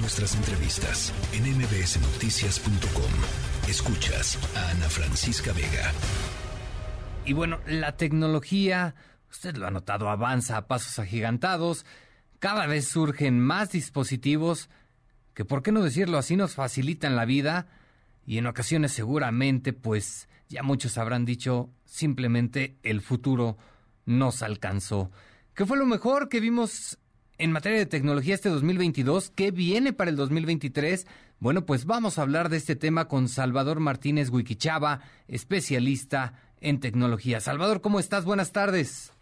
Nuestras entrevistas en mbsnoticias.com. Escuchas a Ana Francisca Vega. Y bueno, la tecnología, usted lo ha notado, avanza a pasos agigantados. Cada vez surgen más dispositivos que, por qué no decirlo así, nos facilitan la vida y en ocasiones seguramente, pues ya muchos habrán dicho, simplemente el futuro nos alcanzó. ¿Qué fue lo mejor que vimos en materia de tecnología este 2022? ¿Qué viene para el 2023? Bueno, pues vamos a hablar de este tema con Salvador Martínez Wikichava, especialista en tecnología. Salvador, ¿cómo estás? Buenas tardes.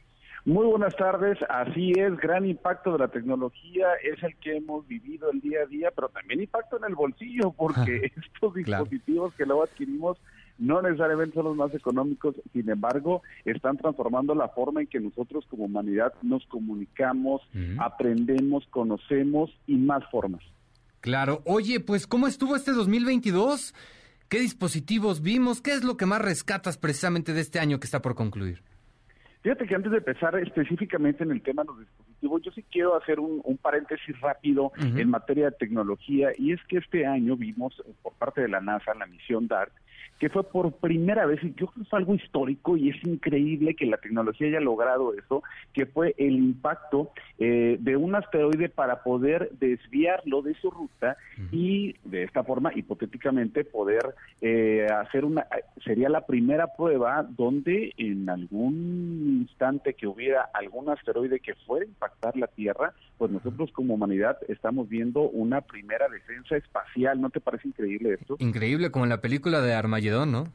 Muy buenas tardes, así es, gran impacto de la tecnología es el que hemos vivido el día a día, pero también impacto en el bolsillo, porque estos dispositivos que luego adquirimos no necesariamente son los más económicos, sin embargo, están transformando la forma en que nosotros como humanidad nos comunicamos, aprendemos, conocemos y más formas. Claro, oye, pues ¿cómo estuvo este 2022? ¿Qué dispositivos vimos? ¿Qué es lo que más rescatas precisamente de este año que está por concluir? Fíjate que antes de empezar específicamente en el tema de los dispositivos, yo sí quiero hacer un, paréntesis rápido en materia de tecnología y es que este año vimos eh, por parte de la NASA la misión DART que fue por primera vez, y yo creo que fue algo histórico y es increíble que la tecnología haya logrado eso, que fue el impacto eh, de un asteroide para poder desviarlo de su ruta y de esta forma, hipotéticamente, poder eh, hacer una, sería la primera prueba donde en algún instante que hubiera algún asteroide que fuera a impactar la Tierra, pues nosotros como humanidad estamos viendo una primera defensa espacial. ¿No te parece increíble esto? Increíble, como en la película de Armagedón, ¿no?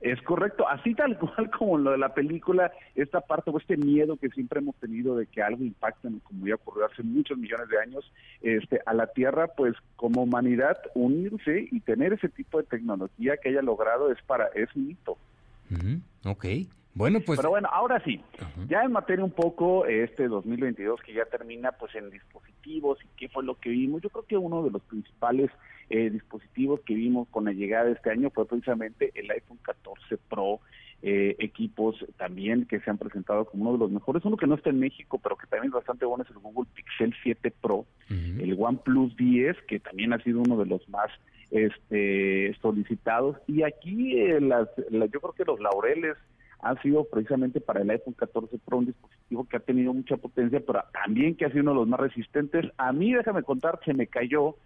Es correcto, así tal cual como lo de la película, esta parte o este miedo que siempre hemos tenido de que algo impacte, como ya ocurrió hace muchos millones de años, este, a la Tierra, pues como humanidad unirse y tener ese tipo de tecnología que haya logrado es para es un hito. Ok, bueno, pues... Pero bueno, ahora sí, ya en materia un poco este 2022 que ya termina pues en dispositivos y qué fue lo que vimos, yo creo que uno de los principales eh, dispositivos que vimos con la llegada de este año fue precisamente el iPhone 14 Pro, eh, equipos también que se han presentado como uno de los mejores. Uno que no está en México, pero que también es bastante bueno es el Google Pixel 7 Pro, el OnePlus 10, que también ha sido uno de los más este, solicitados. Y aquí eh, las, yo creo que los laureles ha sido precisamente para el iPhone 14 Pro un dispositivo que ha tenido mucha potencia, pero también que ha sido uno de los más resistentes. A mí, déjame contar, se me cayó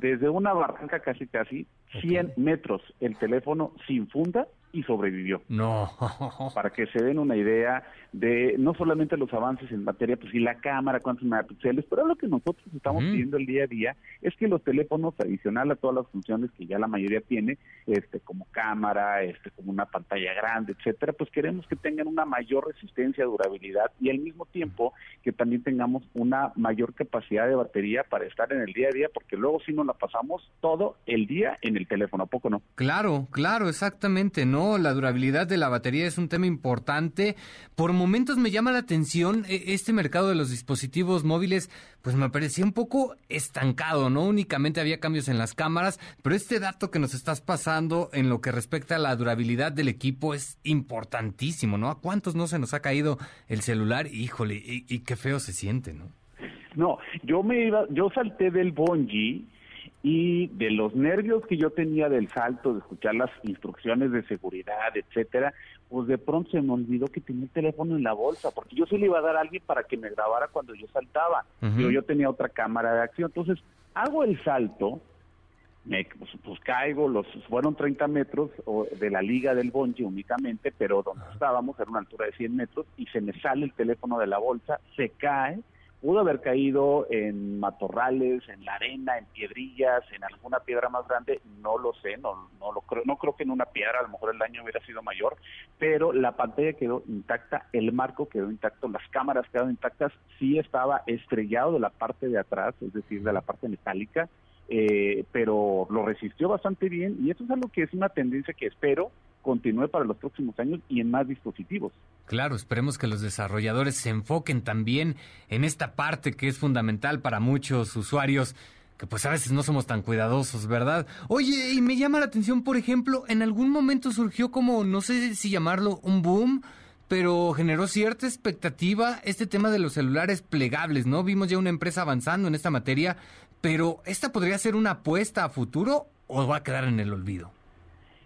desde una barranca casi casi 100 metros el teléfono sin funda y sobrevivió. No. Para que se den una idea de no solamente los avances en materia, pues y la cámara, cuántos megapíxeles, pero lo que nosotros estamos viendo el día a día es que los teléfonos, adicional a todas las funciones que ya la mayoría tiene, este como cámara, este como una pantalla grande, etcétera, pues queremos que tengan una mayor resistencia, durabilidad y al mismo tiempo que también tengamos una mayor capacidad de batería para estar en el día a día, porque luego si nos la pasamos todo el día en el teléfono, ¿a poco no? Claro, claro, exactamente, ¿no? La durabilidad de la batería es un tema importante. Por momentos me llama la atención e, este mercado de los dispositivos móviles, pues me parecía un poco estancado, ¿no? Únicamente había cambios en las cámaras, pero este dato que nos estás pasando en lo que respecta a la durabilidad del equipo es importantísimo, ¿no? ¿A cuántos no se nos ha caído el celular? Híjole, y, y qué feo se siente, ¿no? No, yo me iba, yo salté del Bonji y de los nervios que yo tenía del salto, de escuchar las instrucciones de seguridad, etcétera, pues de pronto se me olvidó que tenía el teléfono en la bolsa, porque yo se le iba a dar a alguien para que me grabara cuando yo saltaba, pero yo tenía otra cámara de acción, entonces hago el salto, me, pues, pues, caigo, los fueron 30 metros de la liga del bonche únicamente, pero donde estábamos era una altura de 100 metros y se me sale el teléfono de la bolsa, se cae, pudo haber caído en matorrales, en la arena, en piedrillas, en alguna piedra más grande, no lo sé, no, no lo creo, no creo que en una piedra, a lo mejor el daño hubiera sido mayor, pero la pantalla quedó intacta, el marco quedó intacto, las cámaras quedaron intactas, sí estaba estrellado de la parte de atrás, es decir, de la parte metálica, eh, pero lo resistió bastante bien y eso es algo que es una tendencia que espero continúe para los próximos años y en más dispositivos. Claro, esperemos que los desarrolladores se enfoquen también en esta parte que es fundamental para muchos usuarios que pues a veces no somos tan cuidadosos, ¿verdad? Oye, y me llama la atención, por ejemplo, en algún momento surgió como, no sé si llamarlo un boom, pero generó cierta expectativa este tema de los celulares plegables, ¿no? Vimos ya una empresa avanzando en esta materia, pero ¿esta podría ser una apuesta a futuro o va a quedar en el olvido?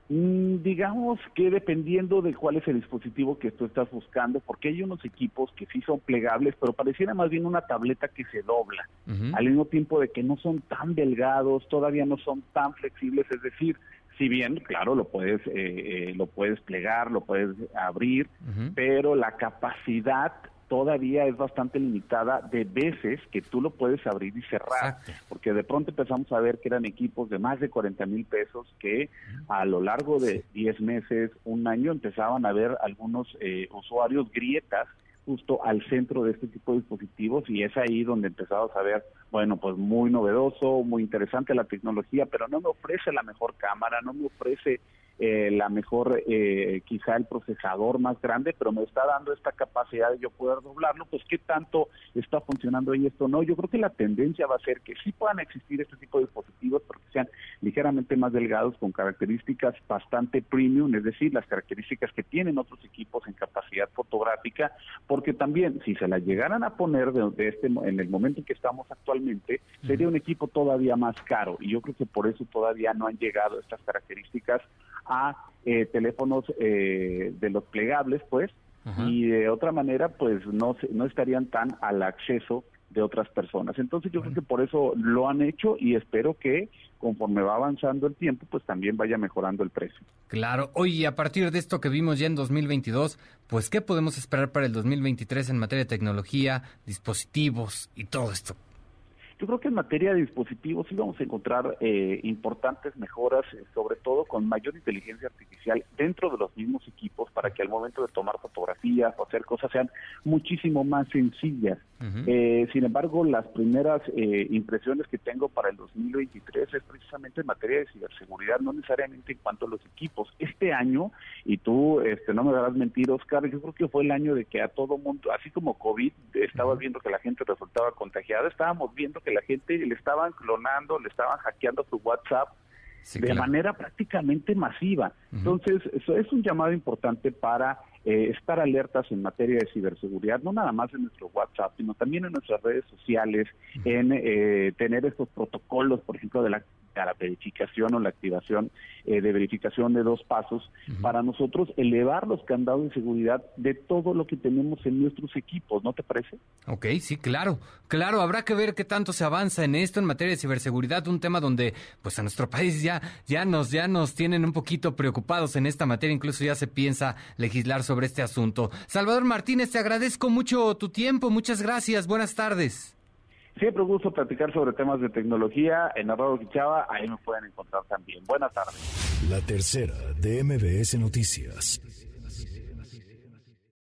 Mm, digamos que dependiendo de cuál es el dispositivo que tú estás buscando, porque hay unos equipos que sí son plegables, pero pareciera más bien una tableta que se dobla, al mismo tiempo de que no son tan delgados, todavía no son tan flexibles, es decir, si bien, claro, lo puedes, eh, eh, lo puedes plegar, lo puedes abrir, pero la capacidad todavía es bastante limitada de veces que tú lo puedes abrir y cerrar, porque de pronto empezamos a ver que eran equipos de más de 40 mil pesos que a lo largo de 10 meses, un año, empezaban a ver algunos eh, usuarios grietas justo al centro de este tipo de dispositivos y es ahí donde empezamos a ver, bueno, pues muy novedoso, muy interesante la tecnología, pero no me ofrece la mejor cámara, no me ofrece eh, la mejor, eh, quizá el procesador más grande, pero me está dando esta capacidad de yo poder doblarlo, pues qué tanto está funcionando ahí esto no. Yo creo que la tendencia va a ser que sí puedan existir este tipo de dispositivos, pero que sean ligeramente más delgados con características bastante premium, es decir, las características que tienen otros equipos en capacidad fotográfica, porque también si se las llegaran a poner de, este en el momento en que estamos actualmente, sería un equipo todavía más caro y yo creo que por eso todavía no han llegado estas características a eh, teléfonos eh, de los plegables, pues, y de otra manera, pues no, no estarían tan al acceso de otras personas. Entonces yo creo que por eso lo han hecho y espero que conforme va avanzando el tiempo, pues también vaya mejorando el precio. Claro. Oye, a partir de esto que vimos ya en 2022, pues ¿qué podemos esperar para el 2023 en materia de tecnología, dispositivos y todo esto? Yo creo que en materia de dispositivos sí vamos a encontrar eh, importantes mejoras, eh, sobre todo con mayor inteligencia artificial dentro de los mismos equipos para que al momento de tomar fotografías o hacer cosas sean muchísimo más sencillas. Eh, sin embargo, las primeras impresiones que tengo para el 2023 es precisamente en materia de ciberseguridad, no necesariamente en cuanto a los equipos. Este año, y tú este, no me darás mentir, Oscar, yo creo que fue el año de que a todo mundo, así como COVID, estabas viendo que la gente resultaba contagiada, estábamos viendo que la gente le estaban clonando, le estaban hackeando su WhatsApp de manera prácticamente masiva. Entonces, eso es un llamado importante para eh, estar alertas en materia de ciberseguridad, no nada más en nuestro WhatsApp, sino también en nuestras redes sociales, en eh, tener estos protocolos, por ejemplo, de la a la verificación o la activación eh, de verificación de dos pasos, para nosotros elevar los candados de seguridad de todo lo que tenemos en nuestros equipos, ¿no te parece? Ok, sí, claro, claro, habrá que ver qué tanto se avanza en esto en materia de ciberseguridad, un tema donde pues a nuestro país ya, ya, nos, ya nos tienen un poquito preocupados en esta materia, incluso ya se piensa legislar sobre este asunto. Salvador Martínez, te agradezco mucho tu tiempo, muchas gracias, buenas tardes. Siempre gusto platicar sobre temas de tecnología en Arroyo Quichaba, ahí me pueden encontrar también. Buenas tardes. La tercera de MBS Noticias.